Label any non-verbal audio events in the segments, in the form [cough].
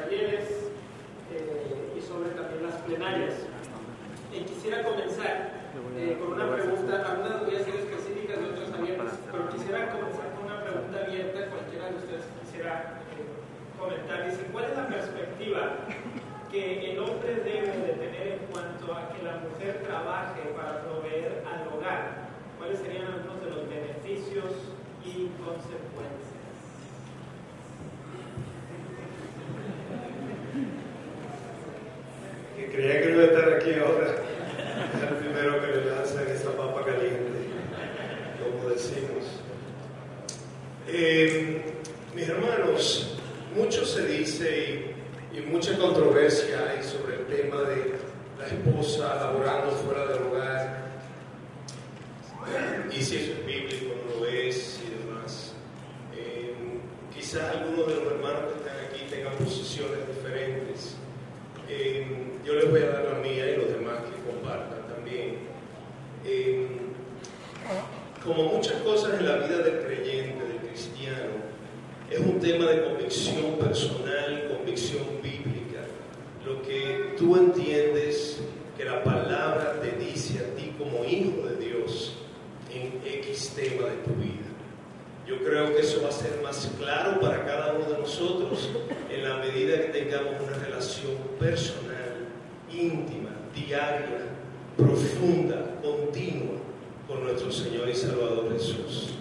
talleres eh, y sobre también las plenarias. Y quisiera comenzar eh, con una pregunta, algunas voy a ser específicas y otras abiertas, pero quisiera comenzar con una pregunta abierta, cualquiera de ustedes quisiera eh, comentar. Dice, ¿cuál es la perspectiva que el hombre debe de tener en cuanto a que la mujer trabaje para proveer al hogar? ¿Cuáles serían algunos de los beneficios y consecuencias? Que creía que iba a estar aquí ahora. Es el primero que le lanzan esa papa caliente, como decimos. Eh, mis hermanos, mucho se dice y, y mucha controversia hay sobre el tema de la esposa laborando fuera del hogar y si eso es bíblico, no lo es y demás. Eh, quizás algunos de los hermanos que están aquí tengan posiciones diferentes. Eh, yo les voy a dar la mía y los demás que compartan también. Eh, como muchas cosas en la vida del creyente, del cristiano, es un tema de convicción personal, convicción bíblica. Lo que tú entiendes que la palabra te dice a ti como hijo de Dios en X tema de tu vida. Yo creo que eso va a ser más claro para cada uno de nosotros en la medida que tengamos una relación personal, íntima, diaria, profunda, continua con nuestro Señor y Salvador Jesús.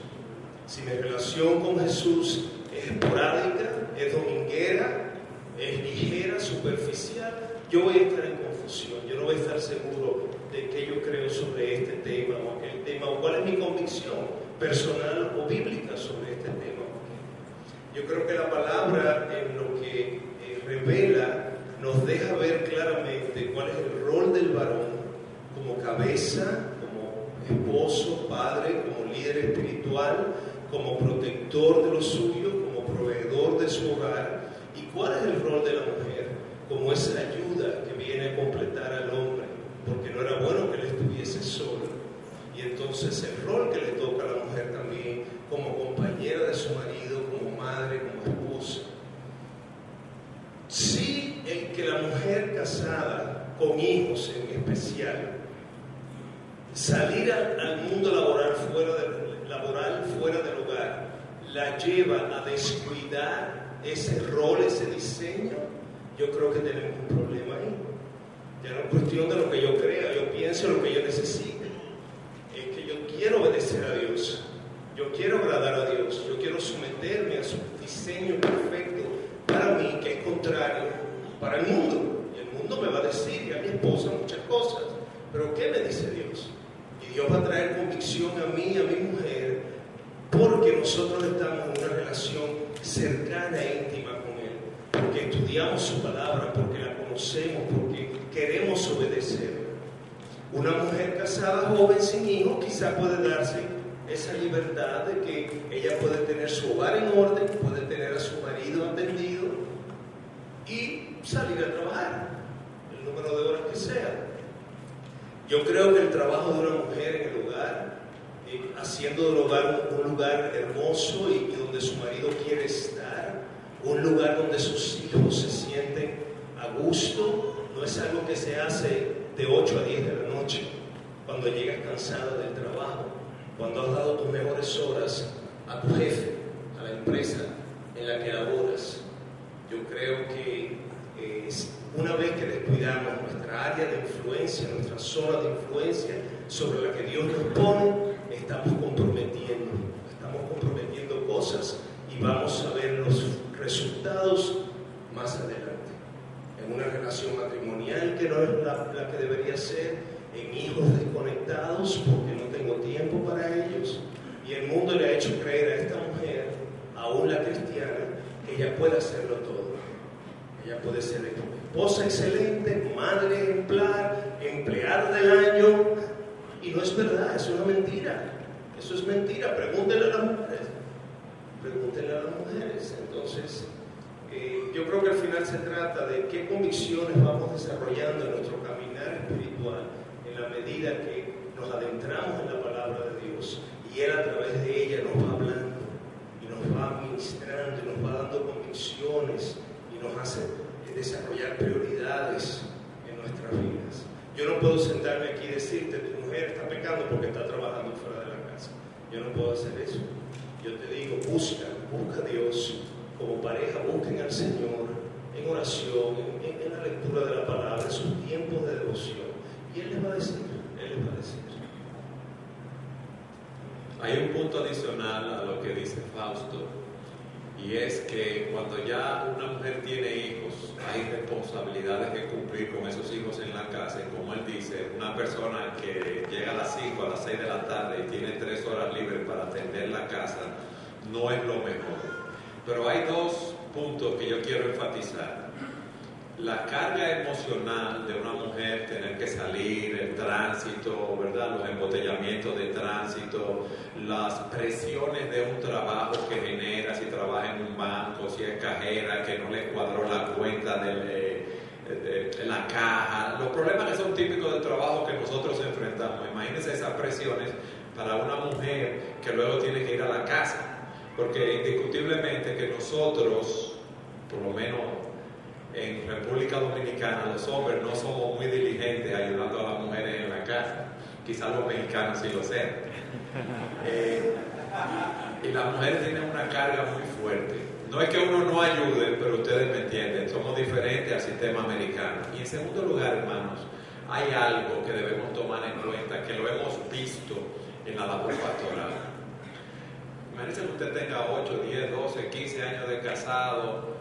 Si mi relación con Jesús es esporádica, es dominguera, es ligera, superficial, yo voy a estar en confusión, yo no voy a estar seguro de qué yo creo sobre este tema o aquel tema, o cuál es mi convicción personal o bíblica sobre este tema. Yo creo que la palabra en lo que eh, revela nos deja ver claramente cuál es el rol del varón como cabeza, como esposo, padre, como líder espiritual, como protector de lo suyo, como de su hogar, y cuál es el rol de la mujer como esa ayuda que viene a completar al hombre, porque no era bueno que él estuviese solo. Y entonces el rol que le toca a la mujer también como compañera de su marido, como madre, como esposa. Sí, el que la mujer casada, con hijos en especial, salir al, mundo laboral fuera, laboral fuera del hogar, la lleva a descuidar ese rol, ese diseño, yo creo que tenemos un problema ahí. Ya no es cuestión de lo que yo crea, yo pienso lo que yo necesite. Es que yo quiero obedecer a Dios, yo quiero agradar a Dios, yo quiero someterme a su diseño perfecto para mí, que es contrario para el mundo. Y el mundo me va a decir, y a mi esposa, muchas cosas. Pero ¿qué me dice Dios? Y Dios va a traer convicción a mí, a mi mujer, porque nosotros estamos en una relación cercana e íntima con Él, porque estudiamos su palabra, porque la conocemos, porque queremos obedecer. Una mujer casada, joven, sin hijos, quizá puede darse esa libertad de que ella puede tener su hogar en orden, puede tener a su marido atendido y salir a trabajar, el número de horas que sea. Yo creo que el trabajo de una mujer en el hogar, eh, haciendo del hogar un, un lugar hermoso y, y, donde su marido quiere estar, un lugar donde sus hijos se sienten a gusto, no es algo que se hace de 8 a 10 de la noche, cuando llegas cansada del trabajo, cuando has dado tus mejores horas a tu jefe, a la empresa en la que laboras. Yo creo que eh, una vez que descuidamos nuestra área de influencia, nuestra zona de influencia sobre la que Dios nos pone, estamos comprometiendo, estamos comprometiendo cosas y vamos a ver los resultados más adelante. En una relación matrimonial que no es la, que debería ser, en hijos desconectados porque no tengo tiempo para ellos. Y el mundo le ha hecho creer a esta mujer, aún la cristiana, que ella puede hacerlo todo. Ella puede ser esposa excelente, madre ejemplar, empleada del año. Y no es verdad, es una mentira. Eso es mentira, pregúntenle a las mujeres. Pregúntenle a las mujeres. Entonces, eh, yo creo que al final se trata de qué convicciones vamos desarrollando en nuestro caminar espiritual en la medida que nos adentramos en la palabra de Dios y Él a través de ella nos va hablando y nos va administrando y nos va dando convicciones y nos hace desarrollar prioridades en nuestras vidas. Yo no puedo sentarme aquí y decirte, tu mujer está pecando porque está trabajando yo no puedo hacer eso. Yo te digo, busca, busca a Dios como pareja, busquen al Señor en oración, en, en la lectura de la palabra, en sus tiempos de devoción. Y Él les va a decir, Él les va a decir. Hay un punto adicional a lo que dice Fausto, y es que cuando ya una mujer tiene hijos, hay responsabilidades que cumplir con esos hijos en la casa. Y como él dice, una persona que llega a las 5, a las 6 de la tarde y tiene 3 horas libres para atender la casa, no es lo mejor. Pero hay dos puntos que yo quiero enfatizar la carga emocional de una mujer, tener que salir, el tránsito, ¿verdad? Los embotellamientos de tránsito, las presiones de un trabajo que genera, si trabaja en un banco, si es cajera, que no le cuadró la cuenta de, la caja, los problemas que son típicos del trabajo que nosotros enfrentamos. Imagínense esas presiones para una mujer que luego tiene que ir a la casa, porque indiscutiblemente que nosotros, por lo menos en República Dominicana los hombres no somos muy diligentes ayudando a las mujeres en la casa. Quizás los mexicanos sí lo sean. [laughs] Eh, y las mujeres tienen una carga muy fuerte. No es que uno no ayude, pero ustedes me entienden, somos diferentes al sistema americano. Y en segundo lugar, hermanos, hay algo que debemos tomar en cuenta, que lo hemos visto en la labor pastoral. Imagínense que usted tenga 8, 10, 12, 15 años de casado,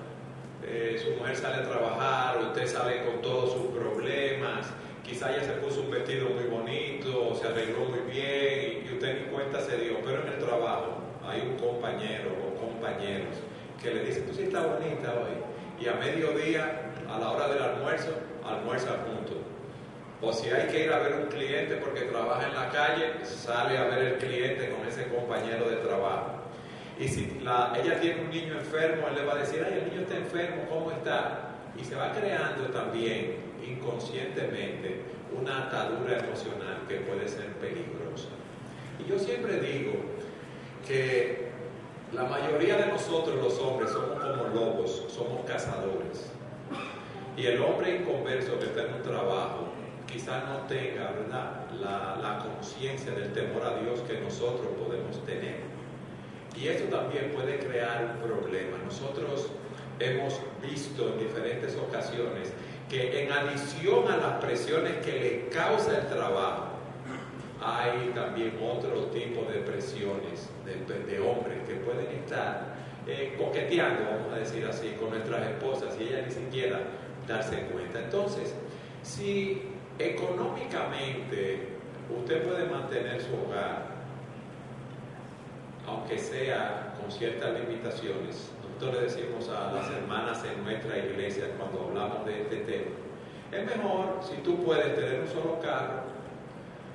eh, su mujer sale a trabajar, usted sale con todos sus problemas, quizá ella se puso un vestido muy bonito, se arregló muy bien y, usted ni cuenta se dio, pero en el trabajo hay un compañero o compañeros que le dicen, tú sí estás bonita hoy, y a mediodía, a la hora del almuerzo, almuerza juntos. O si hay que ir a ver un cliente porque trabaja en la calle, sale a ver el cliente con ese compañero de trabajo. Y si ella tiene un niño enfermo, él le va a decir, ay, el niño está enfermo, ¿cómo está? Y se va creando también inconscientemente una atadura emocional que puede ser peligrosa. Y yo siempre digo que la mayoría de nosotros los hombres somos como lobos, somos cazadores. Y el hombre inconverso que está en un trabajo quizás no tenga ¿verdad? la, la conciencia del temor a Dios que nosotros podemos tener. Y eso también puede crear un problema. Nosotros hemos visto en diferentes ocasiones que en adición a las presiones que le causa el trabajo, hay también otro tipo de presiones de, hombres que pueden estar eh, coqueteando, vamos a decir así, con nuestras esposas y ellas ni siquiera darse cuenta. Entonces, si económicamente usted puede mantener su hogar, aunque sea con ciertas limitaciones. Nosotros le decimos a las hermanas en nuestra iglesia cuando hablamos de este tema, es mejor si tú puedes tener un solo carro,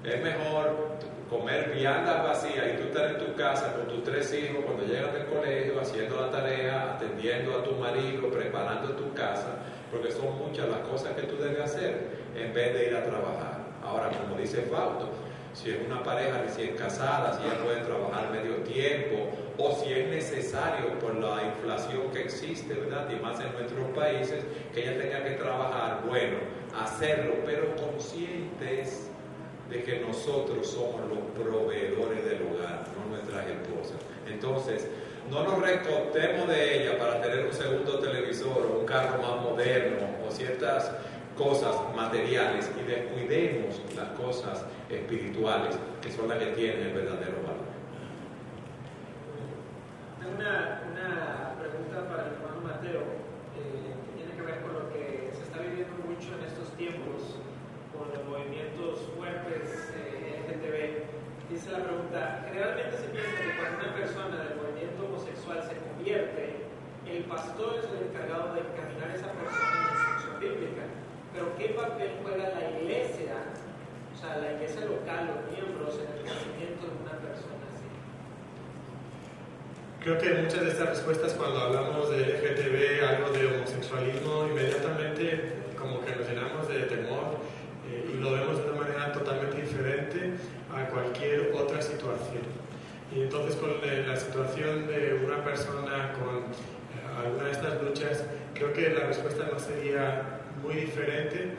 es mejor comer viandas vacías y tú estar en tu casa con tus tres hijos cuando llegan del colegio, haciendo la tarea, atendiendo a tu marido, preparando tu casa, porque son muchas las cosas que tú debes hacer en vez de ir a trabajar. Ahora, como dice Fausto, si es una pareja recién casada, si ella puede trabajar medio tiempo, o si es necesario por la inflación que existe, ¿verdad? Y más en nuestros países, que ella tenga que trabajar, bueno, hacerlo, pero conscientes de que nosotros somos los proveedores del hogar, no nuestras esposas. Entonces, no nos recortemos de ella para tener un segundo televisor o un carro más moderno o ciertas cosas materiales y descuidemos las cosas espirituales, que son las que tienen el verdadero valor. Tengo una, una pregunta para el hermano Mateo, eh, que tiene que ver con lo que se está viviendo mucho en estos tiempos, con los movimientos fuertes eh, LGTB. Dice la pregunta, generalmente se piensa que cuando una persona del movimiento homosexual se convierte, el pastor es el encargado de encaminar a esa persona en la instrucción bíblica. Pero ¿qué papel juega la iglesia sea, la iglesia local, los miembros, en el crecimiento de una persona así. Creo que muchas de estas respuestas cuando hablamos de LGTB, algo de homosexualismo, inmediatamente como que nos llenamos de temor eh, y lo vemos de una manera totalmente diferente a cualquier otra situación. Y entonces con eh, la situación de una persona con eh, alguna de estas luchas, creo que la respuesta no sería muy diferente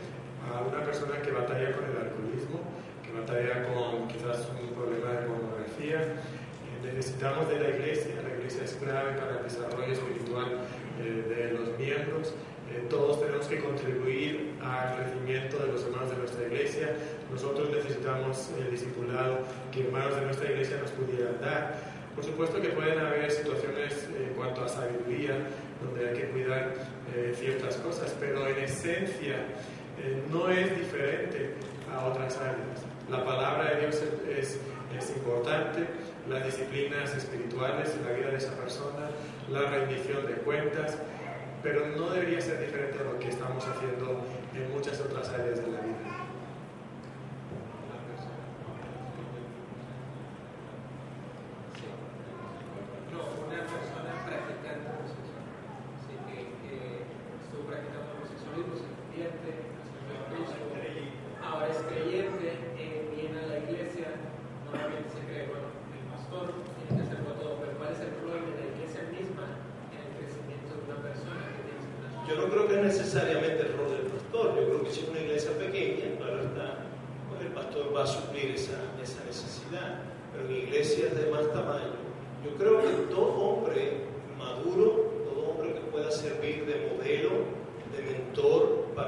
a una persona que batalla con el alcoholismo, que batalla con quizás un problema de pornografía. Eh, necesitamos de la iglesia, la iglesia es clave para el desarrollo espiritual eh, de los miembros. Eh, todos tenemos que contribuir al crecimiento de los hermanos de nuestra iglesia. Nosotros necesitamos el discipulado que hermanos de nuestra iglesia nos pudieran dar. Por supuesto que pueden haber situaciones en cuanto a sabiduría, donde hay que cuidar eh, ciertas cosas, pero en esencia eh, no es diferente a otras áreas. La palabra de Dios es, importante, las disciplinas espirituales, en la vida de esa persona, la rendición de cuentas, pero no debería ser diferente a lo que estamos haciendo en muchas otras áreas de la vida.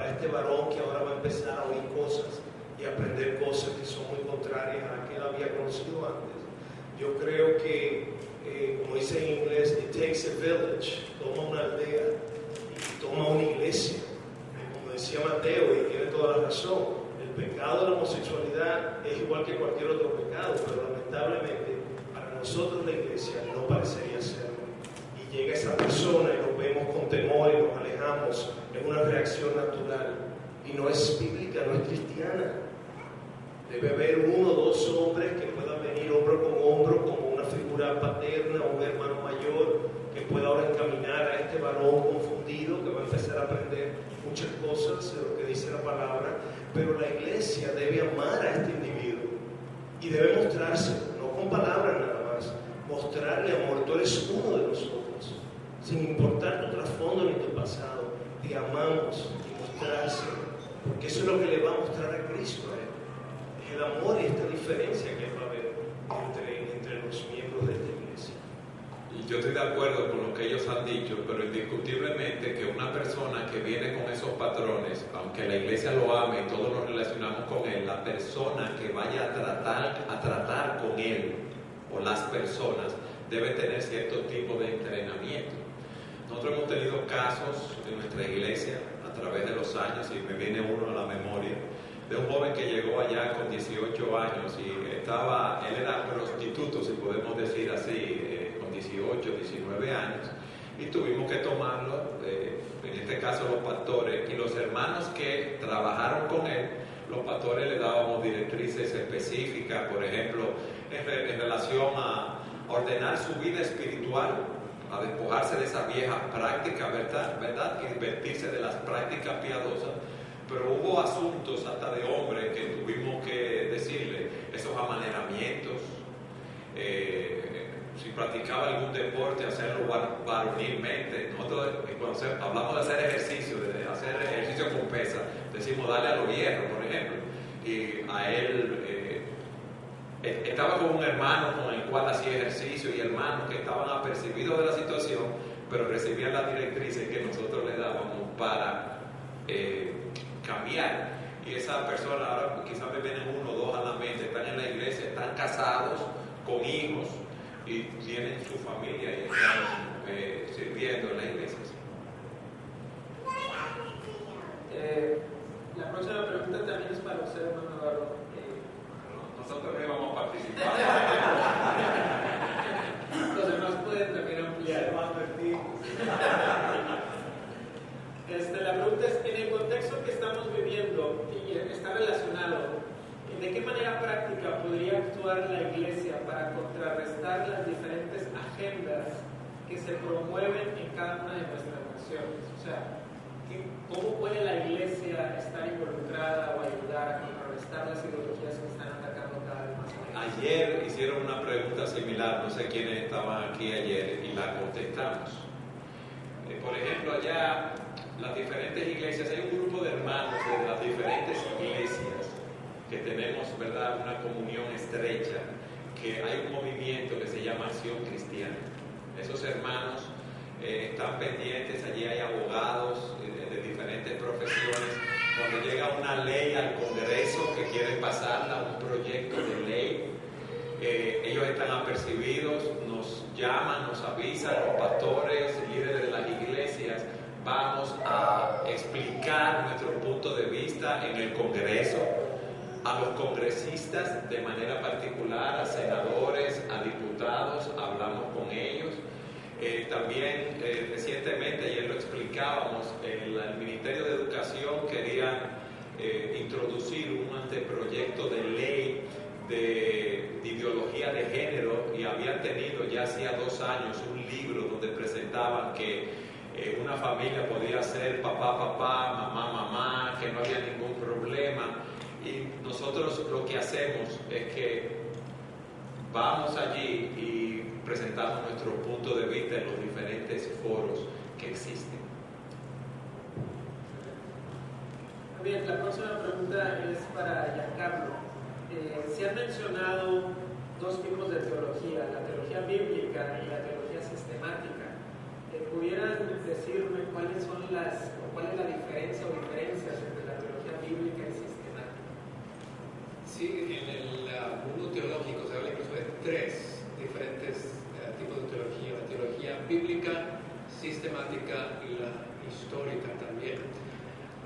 para este varón que ahora va a empezar a oír cosas y aprender cosas que son muy contrarias a que él había conocido antes. Yo creo que, eh, como dice en inglés, it takes a village, toma una aldea y toma una iglesia. Como decía Mateo, y tiene toda la razón, el pecado de la homosexualidad es igual que cualquier otro pecado, pero lamentablemente para nosotros la iglesia no parecería ser llega esa persona y nos vemos con temor y nos alejamos, es una reacción natural. Y no es bíblica, no es cristiana. Debe haber uno o dos hombres que puedan venir hombro con hombro como una figura paterna o un hermano mayor que pueda ahora encaminar a este varón confundido que va a empezar a aprender muchas cosas de lo que dice la palabra, pero la iglesia debe amar a este individuo. Y debe mostrarse, no con palabras nada más, mostrarle amor, tú eres uno de pasado y amamos mostrarse, porque eso es lo que le va a mostrar a Cristo. ¿eh? Es el amor y esta diferencia que va a haber entre, entre los miembros de esta iglesia. Y yo estoy de acuerdo con lo que ellos han dicho, pero indiscutiblemente que una persona que viene con esos patrones, aunque la iglesia lo ame y todos nos relacionamos con él, la persona que vaya a tratar, a tratar con él o las personas debe tener cierto tipo de entrenamiento nosotros hemos tenido casos en nuestra iglesia a través de los años y me viene uno a la memoria de un joven que llegó allá con 18 años y estaba, él era prostituto, si podemos decir así, eh, con 18, 19 años, y tuvimos que tomarlo, eh, en este caso los pastores, y los hermanos que trabajaron con él, los pastores le dábamos directrices específicas, por ejemplo, en relación a ordenar su vida espiritual a despojarse de esa vieja práctica, ¿verdad? ¿verdad? Y vestirse de las prácticas piadosas. Pero hubo asuntos hasta de hombres que tuvimos que decirle, esos amaneramientos, eh, si practicaba algún deporte, hacerlo varonilmente. Nosotros cuando hablamos de hacer ejercicio, de hacer ejercicio con pesa, decimos darle a los hierros, por ejemplo, y a él... Eh, eh, estaba con un hermano con el cual hacía ejercicio y hermanos que estaban apercibidos de la situación, pero recibían las directrices que nosotros les dábamos para eh, cambiar. Y esas personas ahora quizás me vienen uno o dos a la mente, están en la iglesia, están casados, con hijos y tienen su familia y están una comunión estrecha, que hay un movimiento que se llama Acción Cristiana. Esos hermanos eh, están pendientes, allí hay abogados de, de diferentes profesiones. Cuando llega una ley al Congreso que quiere pasarla, un proyecto de ley, eh, ellos están apercibidos, nos llaman, nos avisan, los pastores, líderes de las iglesias, vamos a explicar nuestro punto de vista en el Congreso, a los congresistas de manera particular, a senadores, a diputados, hablamos con ellos. Eh, también eh, recientemente, ayer lo explicábamos, el, Ministerio de Educación quería eh, introducir un anteproyecto de ley de, de, ideología de género y habían tenido ya hacía dos años un libro donde presentaban que una familia podía ser papá, papá, mamá, mamá, que no había ningún problema. Y nosotros lo que hacemos es que vamos allí y presentamos nuestro punto de vista en los diferentes foros que existen. Bien, la próxima pregunta es para Giancarlo. Eh, se han mencionado dos tipos de teología, la teología bíblica y la teología sistemática. Eh, ¿Pudieran decirme cuáles son las, o cuál es la diferencia o diferencias entre la teología bíblica y sistemática? Sí, en el mundo teológico se habla incluso de tres diferentes uh, tipos de teología, la teología bíblica, sistemática y la histórica también.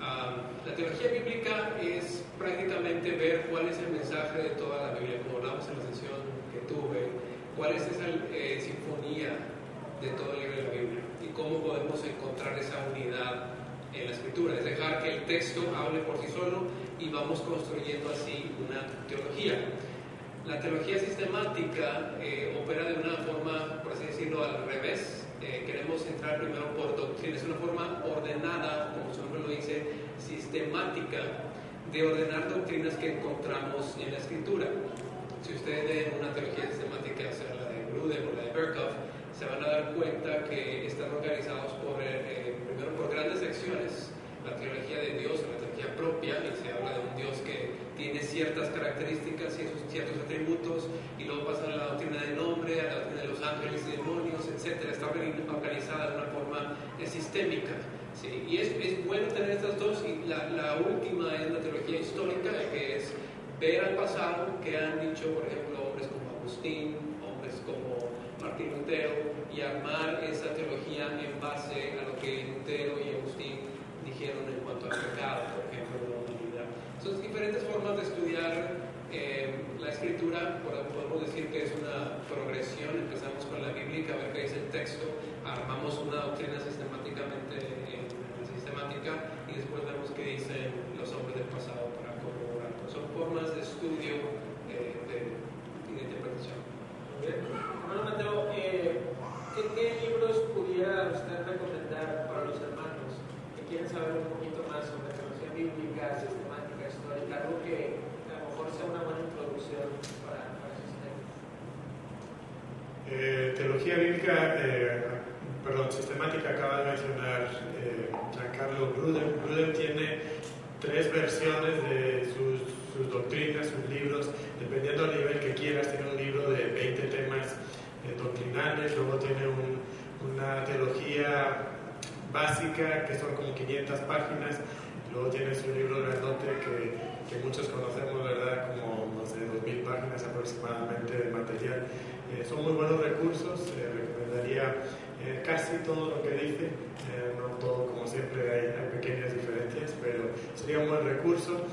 La teología bíblica es prácticamente ver cuál es el mensaje de toda la Biblia, como hablamos en la sesión que tuve, cuál es esa eh, sinfonía de todo el libro de la Biblia y cómo podemos encontrar esa unidad en la escritura, es dejar que el texto hable por sí solo y vamos construyendo así una teología. La teología sistemática eh, opera de una forma, por así decirlo, al revés. Eh, queremos entrar primero por doctrina, es una forma ordenada, como su nombre lo dice, sistemática, de ordenar doctrinas que encontramos en la escritura. Si ustedes leen una teología sistemática, sea la de Gruden o la de Berkhoff, se van a dar cuenta que están organizados por, eh, primero por grandes secciones, la teología de Dios, la propia, y se habla de un Dios que tiene ciertas características y esos ciertos atributos, y luego pasa a la doctrina del nombre, a la doctrina de los ángeles y demonios, etc. Está organizada de una forma sistémica. ¿sí? Y es, es, bueno tener estas dos, y la, la, última es la teología histórica, que es ver al pasado que han dicho, por ejemplo, hombres como Agustín, hombres como Martín Lutero, y armar esa teología en base a lo que Lutero y dijeron en cuanto al pecado, por ejemplo, de la humanidad. Son diferentes formas de estudiar eh, la escritura, podemos decir que es una progresión, empezamos con la bíblica, a ver qué dice el texto, armamos una doctrina sistemáticamente en la sistemática y después vemos qué dicen los hombres del pasado para corroborar. Son formas de estudio eh, de, de interpretación. Bueno, Mateo, eh, ¿qué, ¿qué libros pudiera usted recomendar para los hermanos que quieren saber un poquito más sobre teología bíblica, sistemática, histórica, algo que a lo mejor sea una buena introducción para, para esos temas? Eh, teología bíblica, eh, perdón, sistemática, acaba de mencionar eh, Giancarlo Gruden. Gruden tiene tres versiones de sus, sus, doctrinas, sus libros, dependiendo del nivel que quieras. Tiene un libro de 20 temas doctrinales, luego tiene un, una teología básica, que son como 500 páginas, luego tiene su libro grandote que, que muchos conocemos, ¿verdad? Como, no sé, 2.000 páginas aproximadamente de material. Eh, son muy buenos recursos, eh, recomendaría eh, casi todo lo que dice, eh, no todo, como siempre hay, hay, pequeñas diferencias, pero sería un buen recurso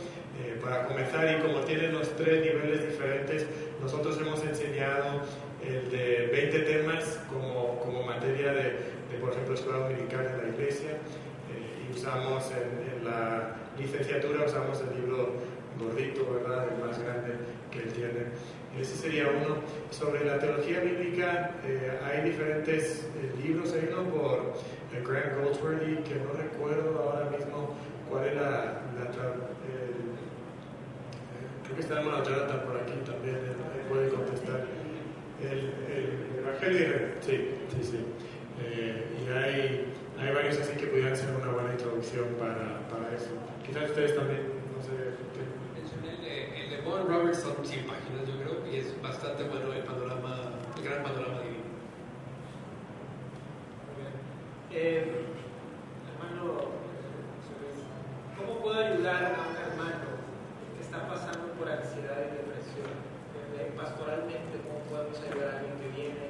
para comenzar y como tienen los tres niveles diferentes, nosotros hemos enseñado el de 20 temas como, como materia de, por ejemplo, escuela dominical en la iglesia y usamos en, en la licenciatura, usamos el libro gordito, ¿verdad? El más grande que él tiene. Ese sería uno. Sobre la teología bíblica, eh, hay diferentes eh, libros. Hay uno por eh, Grant Goldsworthy, que no recuerdo ahora mismo cuál es la. la creo que está hermano Jonathan por aquí también, él puede contestar. El, el Evangelio, sí, sí, sí. Y hay, hay varios así que pudieran ser una buena introducción para, para eso. Quizás ustedes también, no sé. Mencioné el de, el de son 100 páginas, yo creo, y es bastante bueno el panorama, el gran panorama divino. Eh, hermano, ¿cómo puedo ayudar a un hermano que está pasando por ansiedad y depresión? Eh, pastoralmente, ¿cómo podemos ayudar a alguien que viene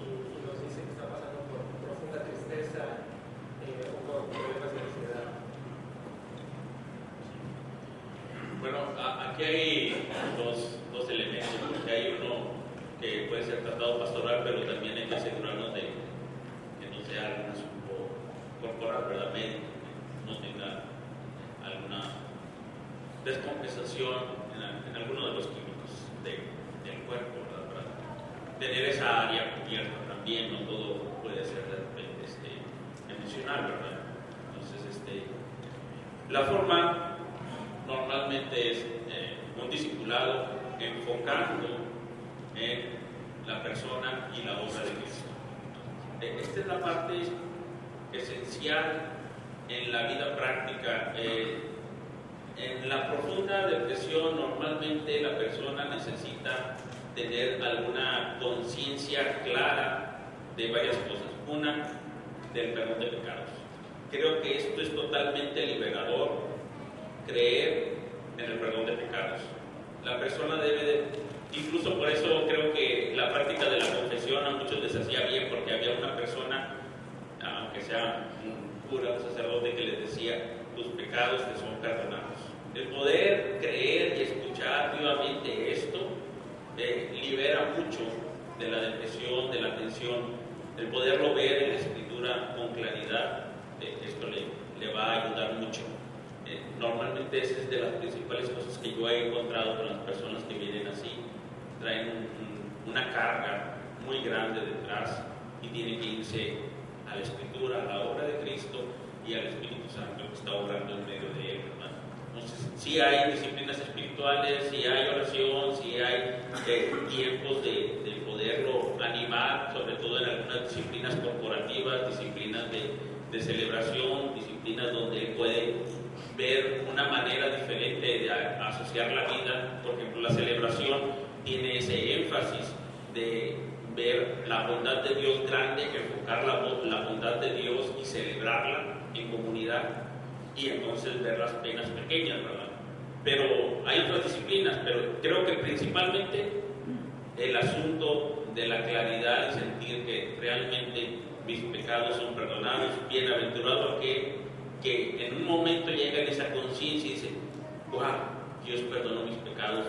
y, y nos dice que está pasando por profunda tristeza eh, o por problemas de ansiedad? Bueno, a- aquí hay dos, dos elementos, porque hay uno que puede ser tratado pastoral, pero también hay que asegurarnos de que no sea algún asunto corporal, ¿verdad? Médico, que no tenga alguna descompensación en, al- en alguno de los químicos de- del cuerpo, ¿verdad? Tener esa área cubierta también, no todo puede ser de repente este, emocional, ¿verdad? Entonces, este, la forma normalmente es eh, un enfocando en la persona y la obra de Cristo. Eh, Esta es la parte esencial en la vida práctica. Eh, en la profunda depresión normalmente la persona necesita tener alguna conciencia clara de varias cosas. Una, del perdón de pecados. Creo que esto es totalmente liberador creer en el perdón de pecados. La persona debe de, incluso por eso creo que la práctica de la confesión a muchos les hacía bien, porque había una persona, aunque sea un cura, un sacerdote, que les decía, tus pecados te son perdonados. El poder creer y escuchar vivamente esto eh, libera mucho de la depresión, de la tensión, el poderlo ver en la escritura con claridad, eh, esto le, le va a ayudar mucho. Eh, normalmente esa es de las principales cosas que yo he encontrado con las personas que vienen así. Traen un- un- una carga muy grande detrás y tienen que irse a la escritura, a la obra de Cristo y al Espíritu Santo que está obrando en medio de él. Entonces, sí hay disciplinas espirituales, sí hay oración, sí hay eh, tiempos de, de poderlo animar, sobre todo en algunas disciplinas corporativas, disciplinas de, de celebración, disciplinas donde él puede ver una manera diferente de asociar la vida. Por ejemplo, la celebración tiene ese énfasis de ver la bondad de Dios grande, enfocar la, la bondad de Dios y celebrarla en comunidad y entonces ver las penas pequeñas, ¿verdad? Pero hay otras disciplinas, pero creo que principalmente el asunto de la claridad y sentir que realmente mis pecados son perdonados, bienaventurado aquel que en un momento llega en esa conciencia y dice, wow, Dios perdonó mis pecados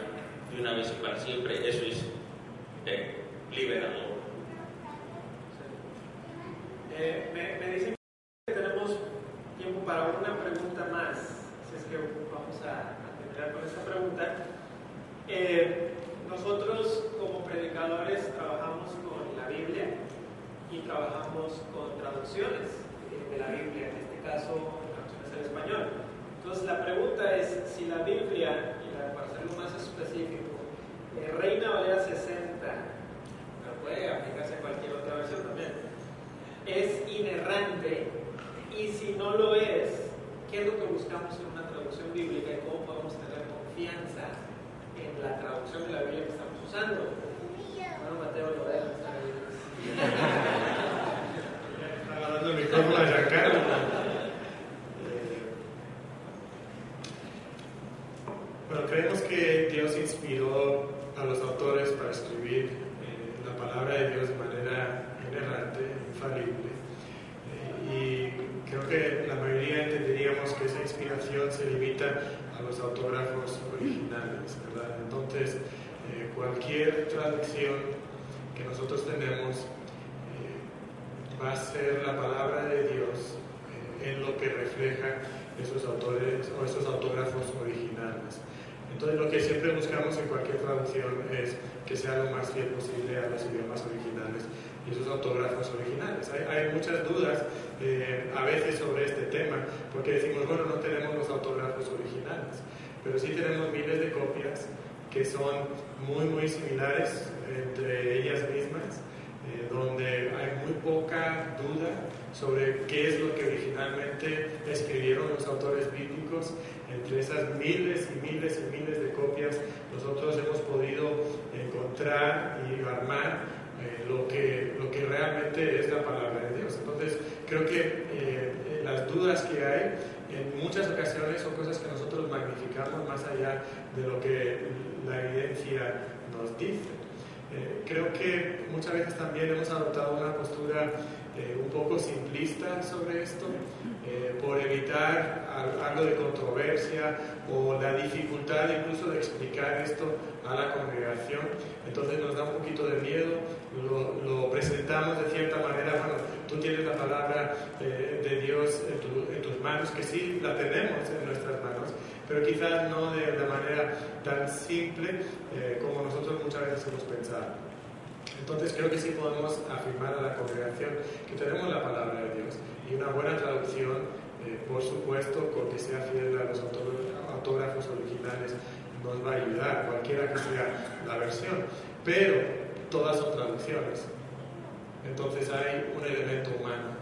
de una vez y para siempre, eso es eh, liberador. Eh, me, me dicen que tenemos tiempo para una pregunta más, así es que vamos a, a terminar con esta pregunta. Eh, nosotros como predicadores trabajamos con la Biblia y trabajamos con traducciones de la Biblia, en este caso al español. Entonces la pregunta es si la Biblia, y para hacerlo más específico, eh, Reina Valera 60, pero puede aplicarse a cualquier otra versión también, es inerrante y si no lo es, ¿qué es lo que buscamos en una traducción bíblica y cómo podemos tener confianza en la traducción de la Biblia que estamos usando? Bueno, Mateo está ahí. Está agarrando a Giancarlo. Eh, Bueno, creemos que Dios inspiró a los autores para escribir eh, la palabra de Dios de manera inerrante, infalible. Eh, y creo que la mayoría entenderíamos que esa inspiración se limita a los autógrafos originales. Entonces, eh, cualquier traducción que nosotros tenemos va a ser la palabra de Dios en lo que refleja esos autores o esos autógrafos originales. Entonces lo que siempre buscamos en cualquier traducción es que sea lo más fiel posible a los idiomas originales y esos autógrafos originales. Hay, hay muchas dudas eh, a veces sobre este tema porque decimos, bueno, no tenemos los autógrafos originales, pero sí tenemos miles de copias que son muy, muy similares entre ellas mismas eh, donde hay muy poca duda sobre qué es lo que originalmente escribieron los autores bíblicos. entre esas miles y miles y miles de copias, nosotros hemos podido encontrar y armar eh, lo, que, lo que realmente es la palabra de Dios. Entonces, creo que eh, las dudas que hay en muchas ocasiones son cosas que nosotros magnificamos más allá de lo que la evidencia nos dice. Eh, creo que muchas veces también hemos adoptado una postura eh, un poco simplista sobre esto, eh, por evitar algo de controversia o la dificultad incluso de explicar esto a la congregación. Entonces nos da un poquito de miedo, lo, presentamos de cierta manera, bueno, tú tienes la palabra de Dios en, tus manos, que sí la tenemos en nuestras manos, pero quizás no de la manera tan simple como nosotros muchas veces hemos pensado. Entonces creo que sí podemos afirmar a la congregación que tenemos la palabra de Dios y una buena traducción, eh, por supuesto, con que sea fiel a los autógrafos originales, nos va a ayudar, cualquiera que sea la versión. Pero todas son traducciones. Entonces hay un elemento humano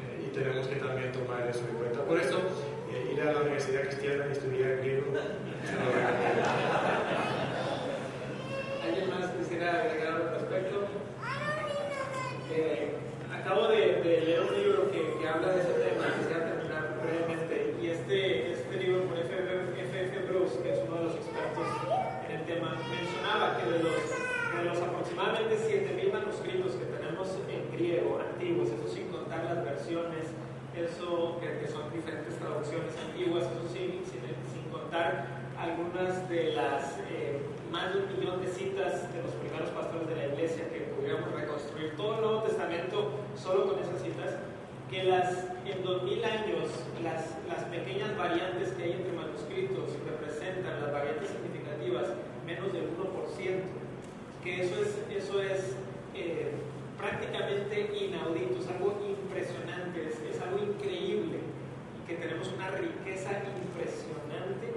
eh, y tenemos que también tomar eso en cuenta. Por eso, eh, ir a la Universidad Cristiana y estudiar griego. ¿Alguien más quisiera agregar al respecto? Eh, acabo de, leer un libro que, habla de ese tema, quisiera terminar brevemente, y este, este libro por F.F. Bruce, que es uno de los expertos en el tema, mencionaba que de los, de los aproximadamente 7.000 manuscritos que tenemos en griego antiguos, eso sin contar las versiones, eso que, son diferentes traducciones antiguas, eso sin, sin, sin contar algunas de las eh, más de un millón de citas de los primeros pastores de la iglesia que pudiéramos reconstruir todo el Nuevo Testamento solo con esas citas, que las, en 2000 años las, las pequeñas variantes que hay entre manuscritos representan las variantes significativas menos del 1%, que eso es, eso es eh, prácticamente inaudito, es algo impresionante, es, es algo increíble y que tenemos una riqueza impresionante,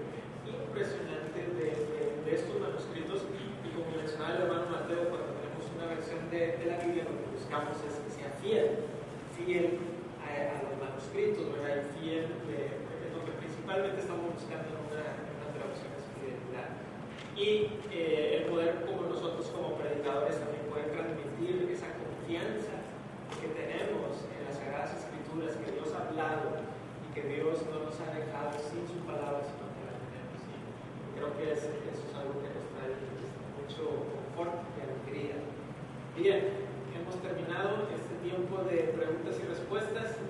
impresionante de de estos manuscritos y como mencionaba el hermano Mateo, cuando tenemos una versión de, la Biblia, lo que buscamos es que sea fiel, fiel a, los manuscritos, ¿verdad? Y fiel, de, lo que principalmente estamos buscando en una, traducción es fidelidad. Y eh, el poder, como nosotros como predicadores, también poder transmitir esa confianza que tenemos en las Sagradas Escrituras, que Dios ha hablado y que Dios no nos ha dejado sin su palabra, sino que la tenemos. Y creo que es, eso es algo que nos trae mucho confort y alegría. Bien, hemos terminado este tiempo de preguntas y respuestas.